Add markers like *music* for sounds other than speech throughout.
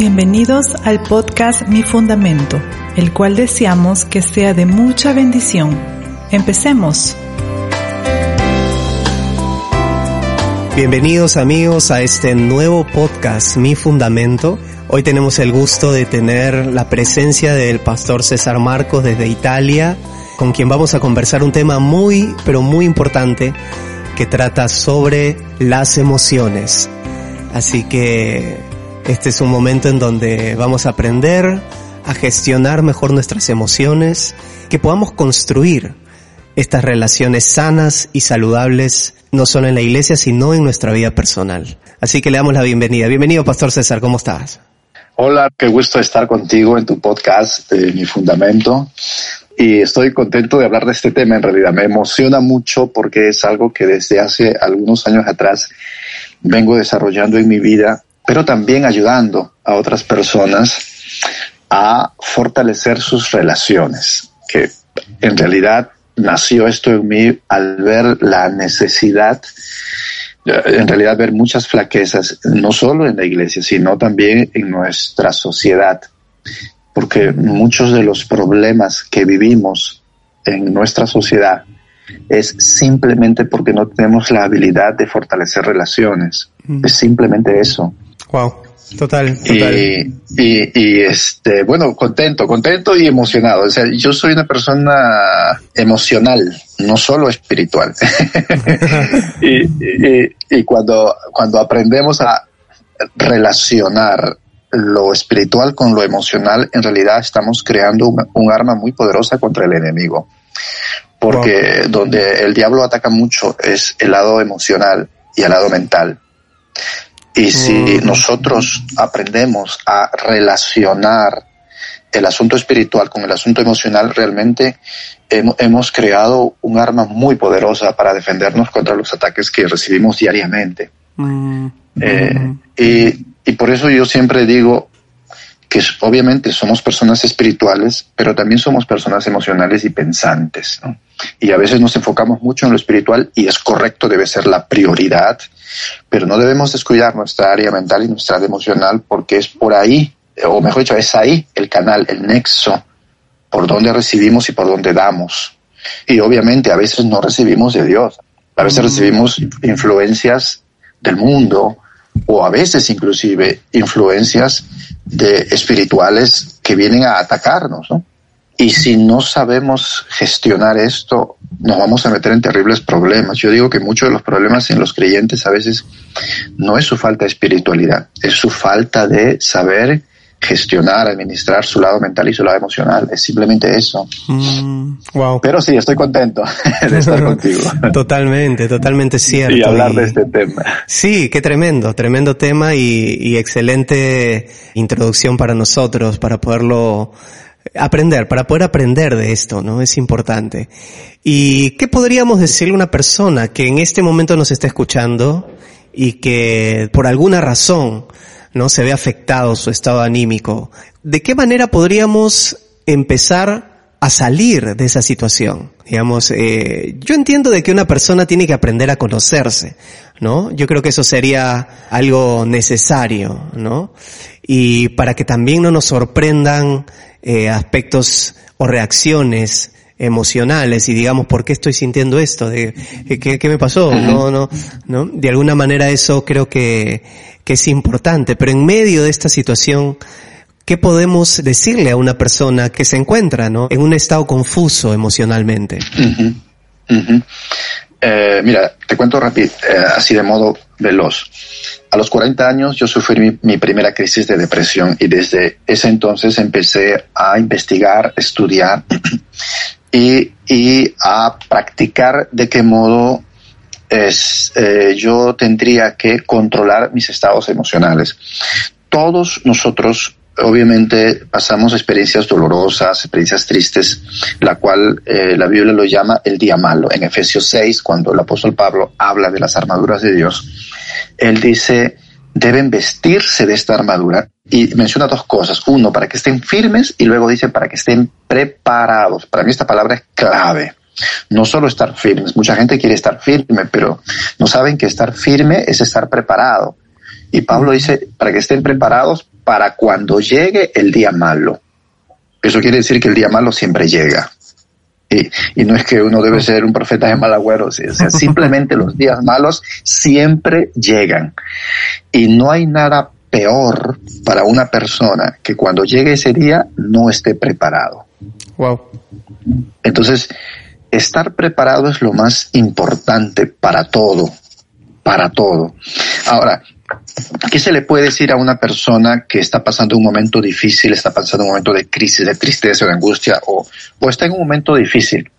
Bienvenidos al podcast Mi Fundamento, el cual deseamos que sea de mucha bendición. Empecemos. Bienvenidos amigos a este nuevo podcast Mi Fundamento. Hoy tenemos el gusto de tener la presencia del pastor César Marcos desde Italia, con quien vamos a conversar un tema muy, pero muy importante que trata sobre las emociones. Así que este es un momento en donde vamos a aprender a gestionar mejor nuestras emociones, que podamos construir estas relaciones sanas y saludables, no solo en la iglesia, sino en nuestra vida personal. Así que le damos la bienvenida. Bienvenido, Pastor César, ¿cómo estás? Hola, qué gusto estar contigo en tu podcast de Mi Fundamento. Y estoy contento de hablar de este tema, en realidad. Me emociona mucho porque es algo que desde hace algunos años atrás vengo desarrollando en mi vida pero también ayudando a otras personas a fortalecer sus relaciones, que en realidad nació esto en mí al ver la necesidad, en realidad ver muchas flaquezas, no solo en la iglesia, sino también en nuestra sociedad, porque muchos de los problemas que vivimos en nuestra sociedad es simplemente porque no tenemos la habilidad de fortalecer relaciones. Es simplemente eso. Wow. Total, total. Y, y, este, bueno, contento, contento y emocionado. O sea, yo soy una persona emocional, no solo espiritual. *laughs* y, y, y, cuando, cuando aprendemos a relacionar lo espiritual con lo emocional, en realidad estamos creando un, arma muy poderosa contra el enemigo. Porque donde el diablo ataca mucho es el lado emocional y el lado mental. Y si mm. nosotros aprendemos a relacionar el asunto espiritual con el asunto emocional, realmente hemos creado un arma muy poderosa para defendernos contra los ataques que recibimos diariamente. Mm. Eh, mm. y, y por eso yo siempre digo que obviamente somos personas espirituales, pero también somos personas emocionales y pensantes. ¿no? Y a veces nos enfocamos mucho en lo espiritual y es correcto, debe ser la prioridad, pero no debemos descuidar nuestra área mental y nuestra área emocional porque es por ahí, o mejor dicho, es ahí el canal, el nexo, por donde recibimos y por donde damos. Y obviamente a veces no recibimos de Dios, a veces mm. recibimos influencias del mundo o a veces inclusive influencias de espirituales que vienen a atacarnos, ¿no? Y si no sabemos gestionar esto, nos vamos a meter en terribles problemas. Yo digo que muchos de los problemas en los creyentes a veces no es su falta de espiritualidad, es su falta de saber gestionar, administrar su lado mental y su lado emocional. Es simplemente eso. Mm, wow. Pero sí, estoy contento *laughs* de estar contigo. *laughs* Totalmente, totalmente cierto. Y hablar de este tema. Sí, qué tremendo, tremendo tema y, y excelente introducción para nosotros, para poderlo aprender, para poder aprender de esto, ¿no? Es importante. ¿Y qué podríamos decirle a una persona que en este momento nos está escuchando y que por alguna razón no se ve afectado su estado anímico? ¿De qué manera podríamos empezar a salir de esa situación. Digamos, eh, yo entiendo de que una persona tiene que aprender a conocerse, ¿no? Yo creo que eso sería algo necesario, ¿no? Y para que también no nos sorprendan eh, aspectos o reacciones emocionales y digamos por qué estoy sintiendo esto, de qué, qué me pasó, no, no, no, de alguna manera eso creo que, que es importante, pero en medio de esta situación, ¿qué podemos decirle a una persona que se encuentra, ¿no? en un estado confuso emocionalmente? Eh, mira, te cuento rápido, eh, así de modo veloz. A los 40 años yo sufrí mi, primera crisis de depresión y desde ese entonces empecé a investigar, estudiar *clears throat* y, y a practicar de qué modo es, eh, yo tendría que controlar mis estados emocionales. Todos nosotros obviamente pasamos experiencias dolorosas, experiencias tristes, la cual eh, la Biblia lo llama el día malo. En Efesios 6, cuando el apóstol Pablo habla de las armaduras de Dios, él dice, deben vestirse de esta armadura y menciona dos cosas. Uno, para que estén firmes y luego dice para que estén preparados. Para mí esta palabra es clave. No solo estar firmes, mucha gente quiere estar firme, pero no saben que estar firme es estar preparado. Y Pablo dice, para que estén preparados para cuando llegue el día malo. Eso quiere decir que el día malo siempre llega. Y, no es que uno debe ser un profeta de mal agüero, o sea, *laughs* simplemente los días malos siempre llegan. Y no hay nada peor para una persona que cuando llegue ese día no esté preparado. Wow. Entonces, estar preparado es lo más importante para todo, para todo. Ahora, ¿qué se le puede decir a una persona que está pasando un momento difícil, está pasando un momento de crisis, de tristeza, de angustia, o, o está en un momento difícil?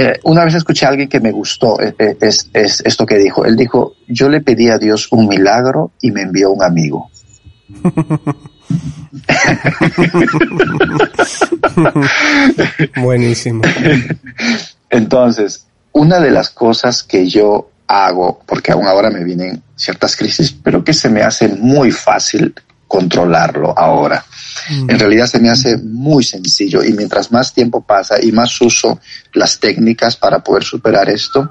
Eh, una vez escuché a alguien que me gustó eh, eh, es, es, esto que dijo. Él dijo, yo le pedí a Dios un milagro y me envió un amigo. *laughs* Buenísimo. *laughs* Entonces, una de las cosas que yo hago, porque aún ahora me vienen ciertas crisis, pero que se me hace muy fácil controlarlo ahora. Mm. En realidad se me hace muy sencillo y mientras más tiempo pasa y más uso las técnicas para poder superar esto,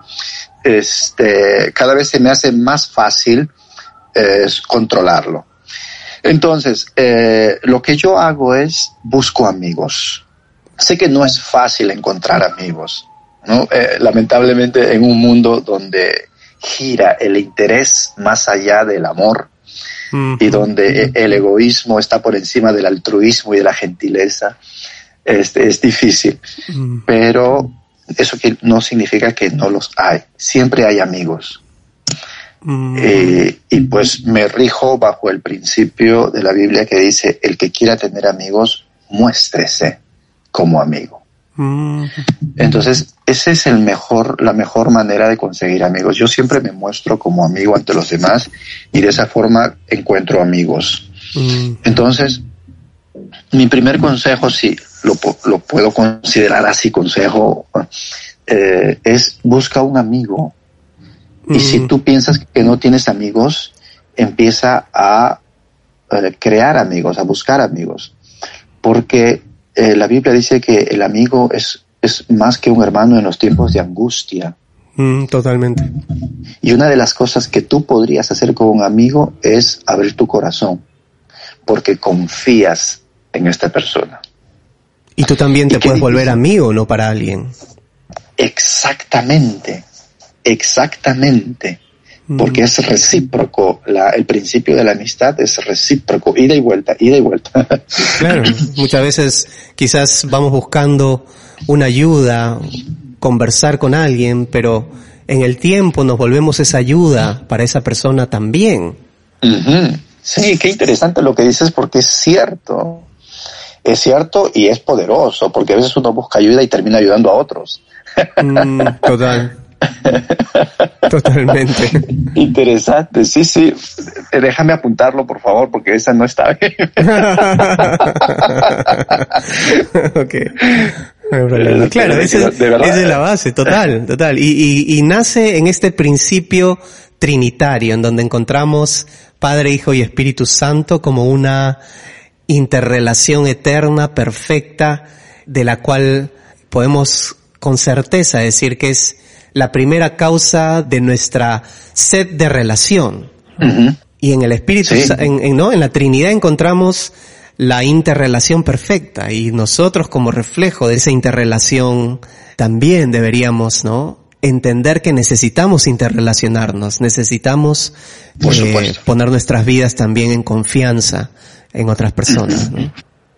este, cada vez se me hace más fácil eh, controlarlo. Entonces, eh, lo que yo hago es busco amigos. Sé que no es fácil encontrar amigos, ¿no? Eh, lamentablemente en un mundo donde gira el interés más allá del amor y donde el egoísmo está por encima del altruismo y de la gentileza, este, es difícil. Pero eso no significa que no los hay. Siempre hay amigos. Mm. Eh, y pues me rijo bajo el principio de la Biblia que dice, el que quiera tener amigos, muéstrese como amigo. Mm. Entonces, esa es el mejor, la mejor manera de conseguir amigos. Yo siempre me muestro como amigo ante los demás y de esa forma encuentro amigos. Mm. Entonces, mi primer consejo, si lo, lo puedo considerar así consejo, eh, es busca un amigo y si mm. tú piensas que no tienes amigos, empieza a eh, crear amigos, a buscar amigos. Porque eh, la Biblia dice que el amigo es, es más que un hermano en los tiempos de angustia. Mm, totalmente. Y una de las cosas que tú podrías hacer con un amigo es abrir tu corazón, porque confías en esta persona. Y tú también te puedes volver amigo, ¿no? Para alguien. Exactamente. Exactamente. Porque es recíproco, la, el principio de la amistad es recíproco, ida y vuelta, ida y vuelta. *laughs* Claro, muchas veces quizás vamos buscando una ayuda, conversar con alguien, pero en el tiempo nos volvemos esa ayuda para esa persona también. Sí, qué interesante lo que dices porque es cierto. Es cierto y es poderoso, porque a veces uno busca ayuda y termina ayudando a otros. Mm, total. *laughs* *laughs* Totalmente. Interesante, sí, sí. Eh, déjame apuntarlo, por favor, porque esa no está bien. *laughs* ok. Claro, esa es, la base, total, total. Y, y nace en este principio trinitario, en donde encontramos Padre, Hijo y Espíritu Santo como una interrelación eterna, perfecta, de la cual podemos con certeza decir que es la primera causa de nuestra sed de relación. Y en el Espíritu, en, ¿no? en la Trinidad encontramos la interrelación perfecta y nosotros como reflejo de esa interrelación también deberíamos, ¿no? Entender que necesitamos interrelacionarnos, necesitamos eh, poner nuestras vidas también en confianza en otras personas.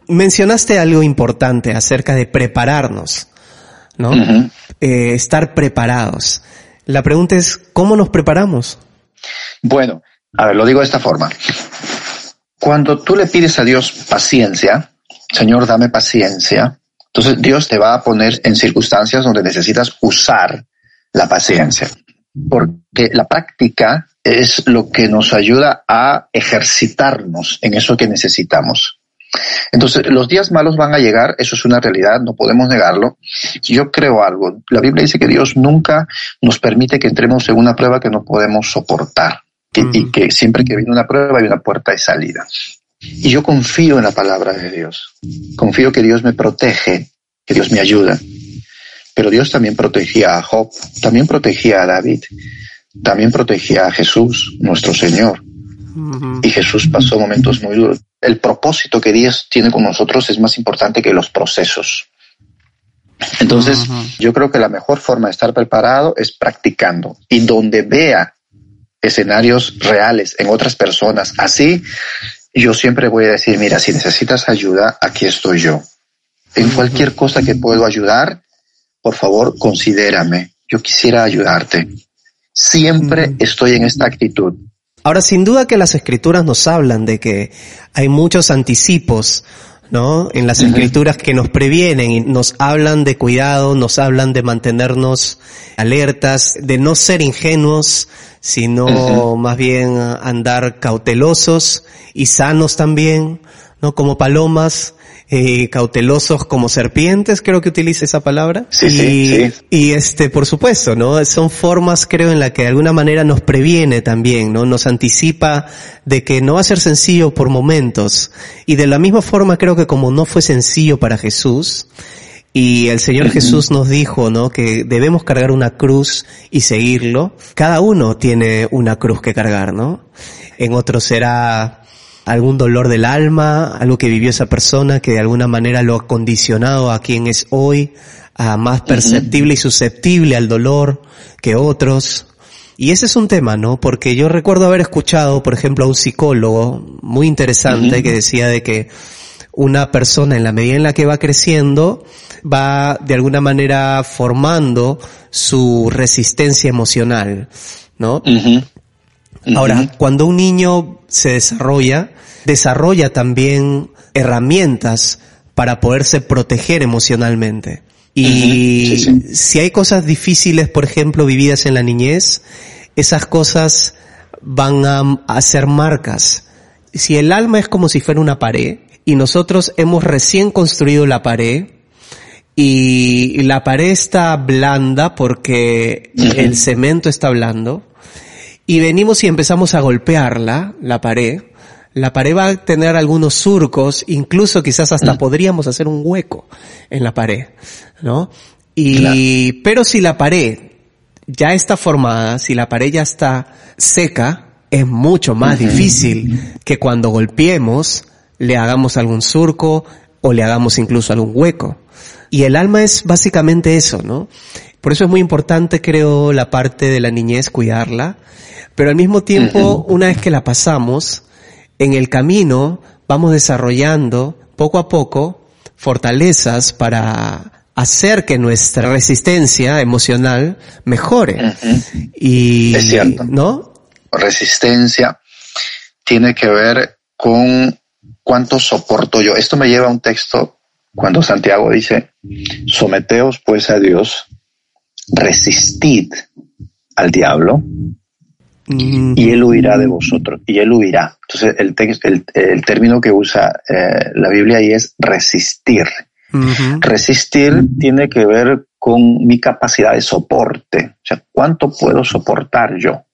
Mencionaste algo importante acerca de prepararnos. ¿no? Eh, estar preparados. La pregunta es, ¿cómo nos preparamos? Bueno, a ver, lo digo de esta forma. Cuando tú le pides a Dios paciencia, Señor, dame paciencia, entonces Dios te va a poner en circunstancias donde necesitas usar la paciencia, porque la práctica es lo que nos ayuda a ejercitarnos en eso que necesitamos. Entonces, los días malos van a llegar, eso es una realidad, no podemos negarlo. Yo creo algo. La Biblia dice que Dios nunca nos permite que entremos en una prueba que no podemos soportar y que siempre que viene una prueba hay una puerta de salida. Y yo confío en la palabra de Dios. Confío que Dios me protege, que Dios me ayuda. Pero Dios también protegía a Job, también protegía a David, también protegía a Jesús, nuestro Señor. Y Jesús pasó momentos muy duros. El propósito que Dios tiene con nosotros es más importante que los procesos. Entonces, yo creo que la mejor forma de estar preparado es practicando y donde vea escenarios reales en otras personas. Así, yo siempre voy a decir, mira, si necesitas ayuda, aquí estoy yo. En cualquier cosa que puedo ayudar, por favor, considérame. Yo quisiera ayudarte. Siempre estoy en esta actitud. Ahora, sin duda que las escrituras nos hablan de que hay muchos anticipos, ¿no? En las escrituras que nos previenen y nos hablan de cuidado, nos hablan de mantenernos alertas, de no ser ingenuos, sino más bien andar cautelosos y sanos también, ¿no? Como palomas, eh, cautelosos como serpientes, creo que utiliza esa palabra. Sí, y, sí, y este, por supuesto, ¿no? Son formas, creo, en la que de alguna manera nos previene también, ¿no? Nos anticipa de que no va a ser sencillo por momentos. Y de la misma forma creo que como no fue sencillo para Jesús, y el Señor Jesús nos dijo, ¿no? Que debemos cargar una cruz y seguirlo. Cada uno tiene una cruz que cargar, ¿no? En otro será algún dolor del alma, algo que vivió esa persona que de alguna manera lo ha condicionado a quien es hoy, a más perceptible y susceptible al dolor que otros. Y ese es un tema, ¿no? Porque yo recuerdo haber escuchado, por ejemplo, a un psicólogo muy interesante que decía de que una persona en la medida en la que va creciendo va de alguna manera formando su resistencia emocional, ¿no? Ahora, cuando un niño se desarrolla, desarrolla también herramientas para poderse proteger emocionalmente. Y si hay cosas difíciles, por ejemplo, vividas en la niñez, esas cosas van a hacer marcas. Si el alma es como si fuera una pared y nosotros hemos recién construido la pared y la pared está blanda porque el cemento está blando y venimos y empezamos a golpearla, la pared, la pared va a tener algunos surcos, incluso quizás hasta podríamos hacer un hueco en la pared, ¿no? Y, pero si la pared ya está formada, si la pared ya está seca, es mucho más difícil que cuando golpeemos le hagamos algún surco o le hagamos incluso algún hueco. Y el alma es básicamente eso, ¿no? Por eso es muy importante, creo, la parte de la niñez, cuidarla. Pero al mismo tiempo, una vez que la pasamos, en el camino vamos desarrollando poco a poco fortalezas para hacer que nuestra resistencia emocional mejore. Y, es cierto. ¿no? Resistencia tiene que ver con cuánto soporto yo. Esto me lleva a un texto cuando Santiago dice, someteos pues a Dios, resistid al diablo y él huirá de vosotros, y él huirá. Entonces, el, el, término que usa eh, la Biblia ahí es resistir. Resistir tiene que ver con mi capacidad de soporte. O sea, ¿cuánto puedo soportar yo?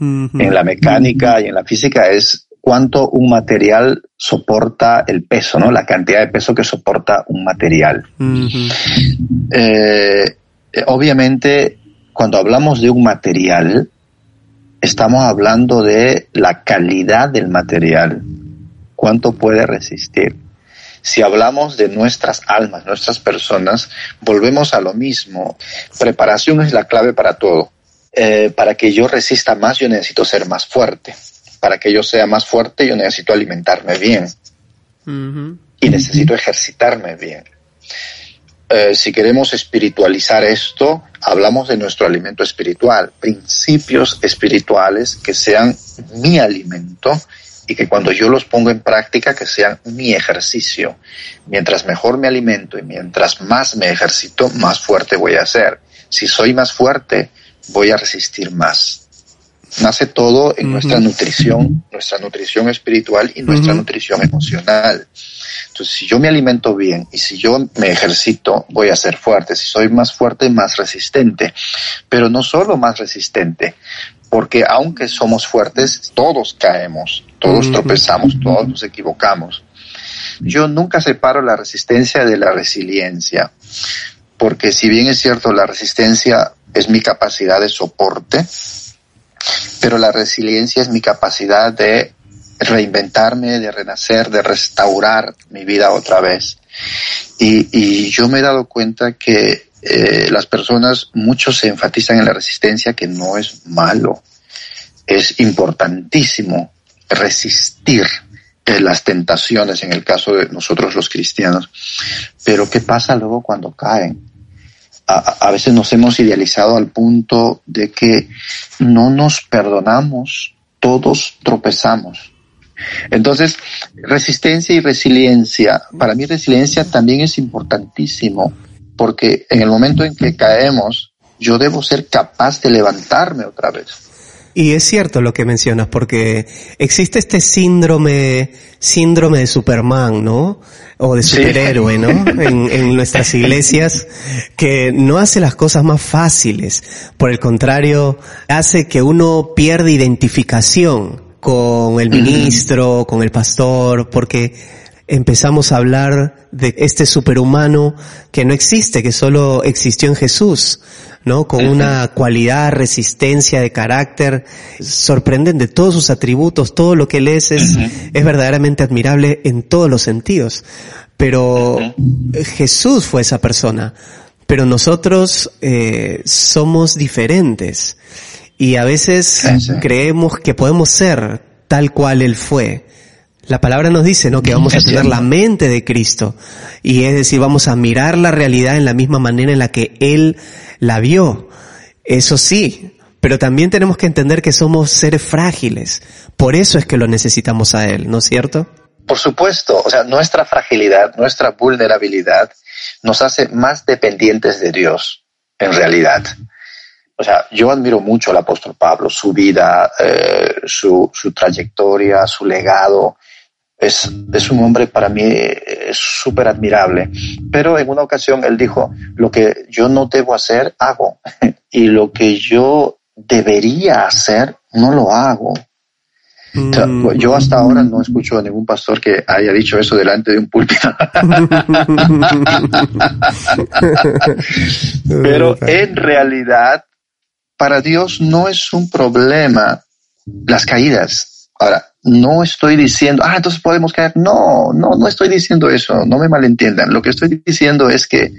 En la mecánica y en la física es cuánto un material soporta el peso, ¿no? La cantidad de peso que soporta un material. Eh, obviamente, cuando hablamos de un material, estamos hablando de la calidad del material, cuánto puede resistir. Si hablamos de nuestras almas, nuestras personas, volvemos a lo mismo. Preparación es la clave para todo. Eh, para que yo resista más, yo necesito ser más fuerte. Para que yo sea más fuerte, yo necesito alimentarme bien. Y necesito ejercitarme bien. Eh, si queremos espiritualizar esto, hablamos de nuestro alimento espiritual, principios espirituales que sean mi alimento y que cuando yo los pongo en práctica, que sean mi ejercicio. Mientras mejor me alimento y mientras más me ejercito, más fuerte voy a ser. Si soy más fuerte, voy a resistir más. Nace todo en nuestra nutrición, nuestra nutrición espiritual y nuestra nutrición emocional. Entonces, si yo me alimento bien y si yo me ejercito, voy a ser fuerte. Si soy más fuerte, más resistente. Pero no solo más resistente, porque aunque somos fuertes, todos caemos, todos tropezamos, todos nos equivocamos. Yo nunca separo la resistencia de la resiliencia, porque si bien es cierto, la resistencia es mi capacidad de soporte, pero la resiliencia es mi capacidad de reinventarme, de renacer, de restaurar mi vida otra vez. Y, y yo me he dado cuenta que eh, las personas, muchos se enfatizan en la resistencia, que no es malo. Es importantísimo resistir eh, las tentaciones en el caso de nosotros los cristianos. Pero ¿qué pasa luego cuando caen? A, veces nos hemos idealizado al punto de que no nos perdonamos, todos tropezamos. Entonces, resistencia y resiliencia, para mí resiliencia también es importantísimo, porque en el momento en que caemos, yo debo ser capaz de levantarme otra vez. Y es cierto lo que mencionas, porque existe este síndrome, síndrome de Superman, ¿no? O de superhéroe, sí. ¿no? *laughs* En, en, nuestras iglesias, que no hace las cosas más fáciles. Por el contrario, hace que uno pierda identificación con el ministro, con el pastor, porque empezamos a hablar de este superhumano que no existe, que solo existió en Jesús. ¿No? Con una cualidad, resistencia de carácter, sorprenden de todos sus atributos, todo lo que lees es, uh -huh. es verdaderamente admirable en todos los sentidos. Pero uh -huh. Jesús fue esa persona, pero nosotros eh, somos diferentes y a veces creemos que podemos ser tal cual Él fue. La palabra nos dice, ¿no? Que vamos a tener la mente de Cristo. Y es decir, vamos a mirar la realidad en la misma manera en la que Él la vio. Eso sí, pero también tenemos que entender que somos seres frágiles. Por eso es que lo necesitamos a Él, ¿no es cierto? Por supuesto, o sea, nuestra fragilidad, nuestra vulnerabilidad nos hace más dependientes de Dios, en realidad. O sea, yo admiro mucho al apóstol Pablo, su vida, eh, su, su trayectoria, su legado, es, es un hombre para mí súper admirable. Pero en una ocasión él dijo, lo que yo no debo hacer, hago. *laughs* y lo que yo debería hacer, no lo hago. O sea, yo hasta ahora no escucho a ningún pastor que haya dicho eso delante de un púlpito. *laughs* *laughs* Pero en realidad, para Dios no es un problema las caídas. Ahora, no estoy diciendo, ah, entonces podemos caer. No, no, no estoy diciendo eso, no me malentiendan. Lo que estoy diciendo es que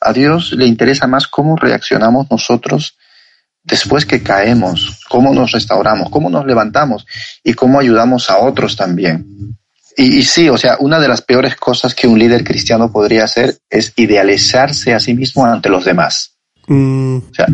a Dios le interesa más cómo reaccionamos nosotros después que caemos, cómo nos restauramos, cómo nos levantamos y cómo ayudamos a otros también. Y, y, sí, o sea, una de las peores cosas que un líder cristiano podría hacer es idealizarse a sí mismo ante los demás. Mm. O sea,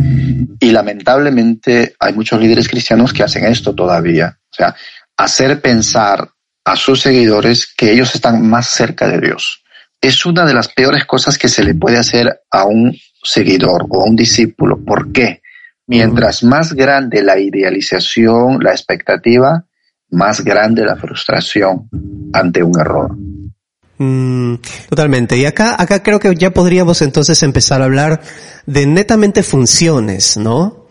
y lamentablemente hay muchos líderes cristianos que hacen esto todavía. O sea, hacer pensar a sus seguidores que ellos están más cerca de Dios. Es una de las peores cosas que se le puede hacer a un seguidor o a un discípulo. ¿Por qué? Mientras más grande la idealización, la expectativa, más grande la frustración ante un error. Mm, totalmente. Y acá, acá creo que ya podríamos entonces empezar a hablar de netamente funciones, ¿no?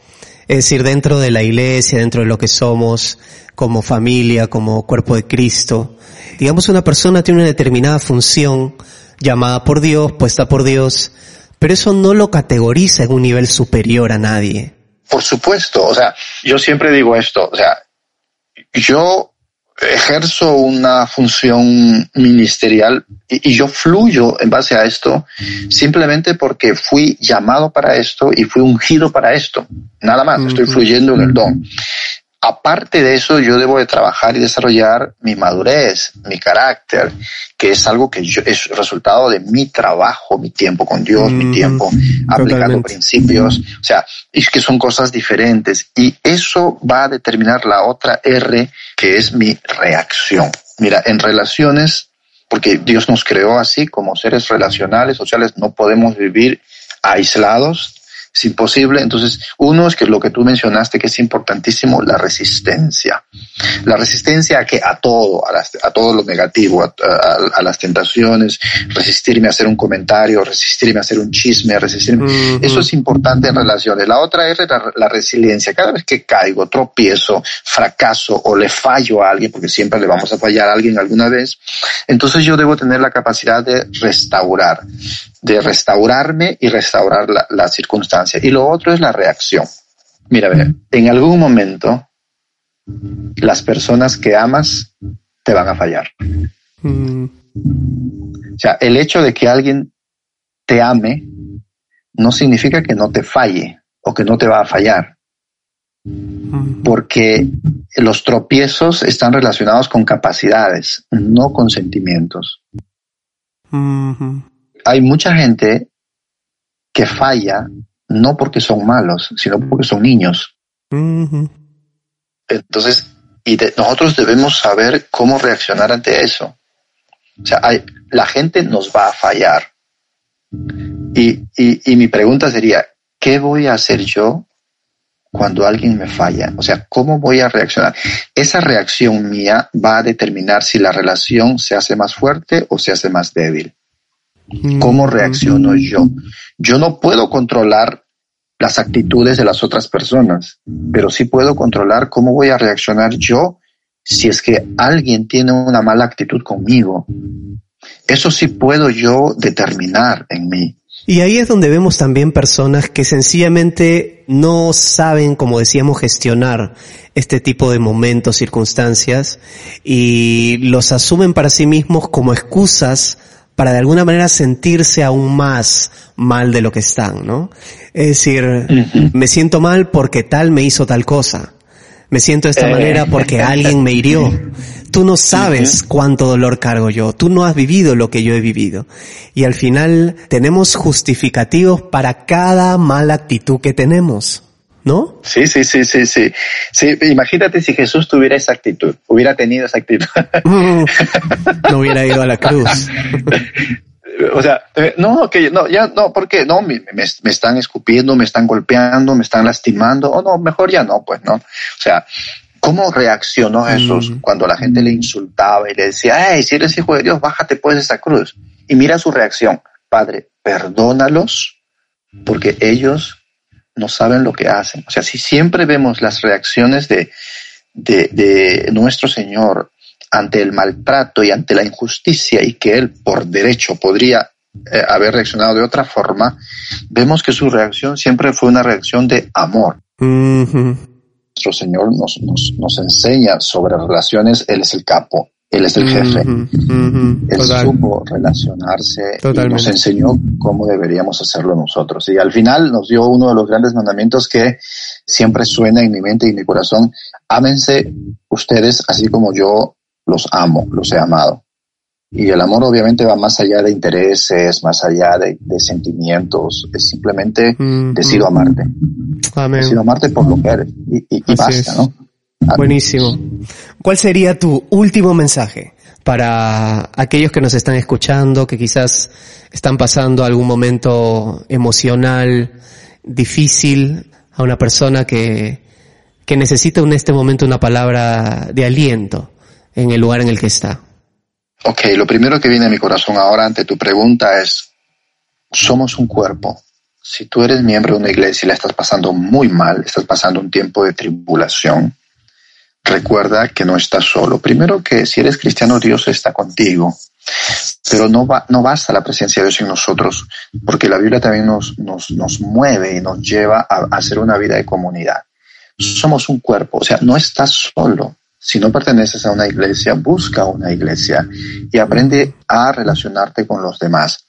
Es decir, dentro de la iglesia, dentro de lo que somos, como familia, como cuerpo de Cristo. Digamos, una persona tiene una determinada función llamada por Dios, puesta por Dios, pero eso no lo categoriza en un nivel superior a nadie. Por supuesto, o sea, yo siempre digo esto, o sea, yo ejerzo una función ministerial y, y, yo fluyo en base a esto simplemente porque fui llamado para esto y fui ungido para esto. Nada más, estoy fluyendo en el don. Aparte de eso, yo debo de trabajar y desarrollar mi madurez, mi carácter, que es algo que yo, es resultado de mi trabajo, mi tiempo con Dios, mm, mi tiempo aplicando principios, o sea, es que son cosas diferentes. Y eso va a determinar la otra R, que es mi reacción. Mira, en relaciones, porque Dios nos creó así como seres relacionales, sociales, no podemos vivir aislados es imposible. Entonces, uno es que lo que tú mencionaste que es importantísimo, la resistencia. La resistencia a que a todo, a, las, a todo lo negativo, a, a, a, las tentaciones, resistirme a hacer un comentario, resistirme a hacer un chisme, resistirme. Uh -huh. Eso es importante en relaciones. La otra es la, la, resiliencia. Cada vez que caigo, tropiezo, fracaso o le fallo a alguien, porque siempre le vamos a fallar a alguien alguna vez, entonces yo debo tener la capacidad de restaurar de restaurarme y restaurar la, la circunstancia. Y lo otro es la reacción. Mira, ver, en algún momento las personas que amas te van a fallar. Mm. O sea, el hecho de que alguien te ame no significa que no te falle o que no te va a fallar. Mm. Porque los tropiezos están relacionados con capacidades, no con sentimientos. Hay mucha gente que falla no porque son malos, sino porque son niños. Entonces, y de- nosotros debemos saber cómo reaccionar ante eso. O sea, hay- la gente nos va a fallar. Y, y, y mi pregunta sería, ¿qué voy a hacer yo cuando alguien me falla? O sea, ¿cómo voy a reaccionar? Esa reacción mía va a determinar si la relación se hace más fuerte o se hace más débil. ¿Cómo reacciono yo? Yo no puedo controlar las actitudes de las otras personas, pero sí puedo controlar cómo voy a reaccionar yo si es que alguien tiene una mala actitud conmigo. Eso sí puedo yo determinar en mí. Y ahí es donde vemos también personas que sencillamente no saben, como decíamos, gestionar este tipo de momentos, circunstancias, y los asumen para sí mismos como excusas para de alguna manera sentirse aún más mal de lo que están, ¿no? Es decir, me siento mal porque tal me hizo tal cosa. Me siento de esta Eh. manera porque alguien me hirió. Tú no sabes cuánto dolor cargo yo. Tú no has vivido lo que yo he vivido. Y al final tenemos justificativos para cada mala actitud que tenemos. ¿No? Sí, sí, sí, sí, sí. Sí, imagínate si Jesús tuviera esa actitud, hubiera tenido esa actitud. Mm. *laughs* No hubiera ido a la cruz. *laughs* o sea, eh, no, que no, ya no, ¿por qué? No, me, me, me están escupiendo, me están golpeando, me están lastimando, o no, mejor ya no, pues no. O sea, ¿cómo reaccionó Jesús Mm. cuando la gente le insultaba y le decía, hey, si eres hijo de Dios, bájate pues de esa cruz? Y mira su reacción, Padre, perdónalos porque ellos no saben lo que hacen. O sea, si siempre vemos las reacciones de, de, de nuestro Señor ante el maltrato y ante la injusticia y que Él por derecho podría eh, haber reaccionado de otra forma, vemos que su reacción siempre fue una reacción de amor. Nuestro Señor nos, nos, nos enseña sobre relaciones, Él es el capo, Él es el jefe. Él Total. supo relacionarse y nos enseñó cómo deberíamos hacerlo nosotros. Y al final nos dio uno de los grandes mandamientos que siempre suena en mi mente y en mi corazón. Ámense ustedes así como yo los amo, los he amado. Y el amor obviamente va más allá de intereses, más allá de, de sentimientos. Es simplemente Mhm. decido amarte. Amén. Decido amarte por lo que eres. Y, y- y basta, es. ¿no? Buenísimo. ¿Cuál sería tu último mensaje para aquellos que nos están escuchando, que quizás están pasando algún momento emocional difícil, a una persona que, que necesita en este momento una palabra de aliento en el lugar en el que está? Ok, lo primero que viene a mi corazón ahora ante tu pregunta es, somos un cuerpo. Si tú eres miembro de una iglesia y la estás pasando muy mal, estás pasando un tiempo de tribulación, recuerda que no estás solo. Primero que si eres cristiano, Dios está contigo. Pero no, va, no basta la presencia de Dios en nosotros, porque la Biblia también nos, nos, nos mueve y nos lleva a, a hacer una vida de comunidad. Somos un cuerpo, o sea, no estás solo. Si no perteneces a una iglesia, busca una iglesia y aprende a relacionarte con los demás.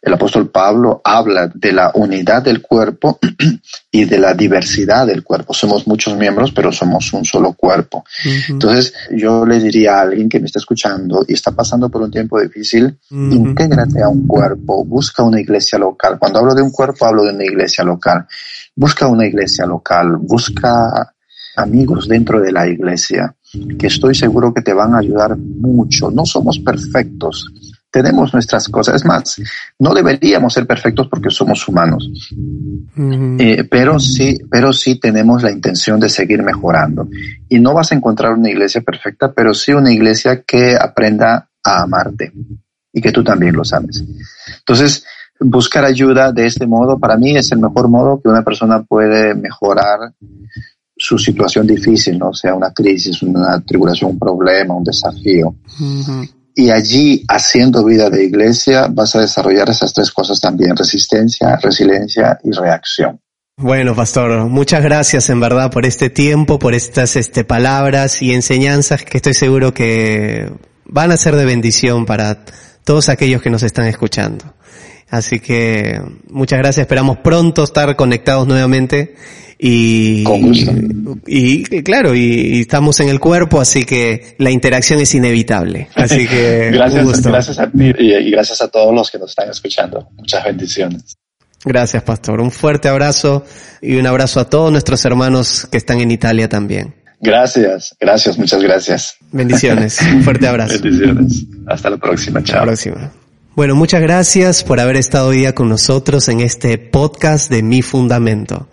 El apóstol Pablo habla de la unidad del cuerpo *clears throat* y de la diversidad del cuerpo. Somos muchos miembros, pero somos un solo cuerpo. Entonces, yo le diría a alguien que me está escuchando y está pasando por un tiempo difícil, intégrate a un cuerpo, busca una iglesia local. Cuando hablo de un cuerpo, hablo de una iglesia local. Busca una iglesia local, busca amigos dentro de la iglesia, que estoy seguro que te van a ayudar mucho. No somos perfectos, tenemos nuestras cosas. Es más, no deberíamos ser perfectos porque somos humanos, Ujú. eh, pero sí, pero sí tenemos la intención de seguir mejorando. Y no vas a encontrar una iglesia perfecta, pero sí una iglesia que aprenda a amarte y que tú también lo sabes. Entonces, buscar ayuda de este modo para mí es el mejor modo que una persona puede mejorar su situación difícil, ¿no? sea una crisis, una tribulación, un problema, un desafío. Ujú. Y allí, haciendo vida de iglesia, vas a desarrollar esas tres cosas también, resistencia, resiliencia y reacción. Bueno, pastor, muchas gracias en verdad por este tiempo, por estas este, palabras y enseñanzas que estoy seguro que van a ser de bendición para todos aquellos que nos están escuchando. Así que muchas gracias, esperamos pronto estar conectados nuevamente y, y, claro, y, estamos en el cuerpo, así que la interacción es inevitable. Así que *laughs* gracias, gracias a ti y gracias a todos los que nos están escuchando. Muchas bendiciones. Gracias, pastor. Un fuerte abrazo y un abrazo a todos nuestros hermanos que están en Italia también. Gracias, gracias, muchas gracias. Bendiciones. Un *laughs* fuerte abrazo. Bendiciones. Hasta la próxima. Chao. Hasta la próxima. Bueno, muchas gracias por haber estado hoy día con nosotros en este podcast de Mi Fundamento.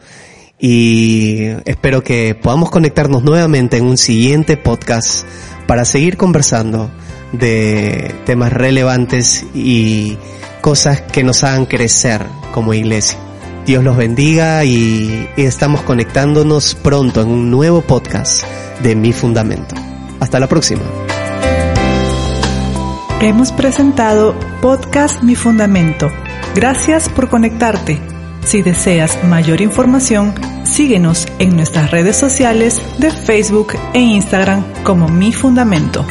Y espero que podamos conectarnos nuevamente en un siguiente podcast para seguir conversando de temas relevantes y cosas que nos hagan crecer como iglesia. Dios los bendiga y, estamos conectándonos pronto en un nuevo podcast de Mi Fundamento. Hasta la próxima. Hemos presentado Podcast Mi Fundamento. Gracias por conectarte. Si deseas mayor información, síguenos en nuestras redes sociales de Facebook e Instagram como Mi Fundamento.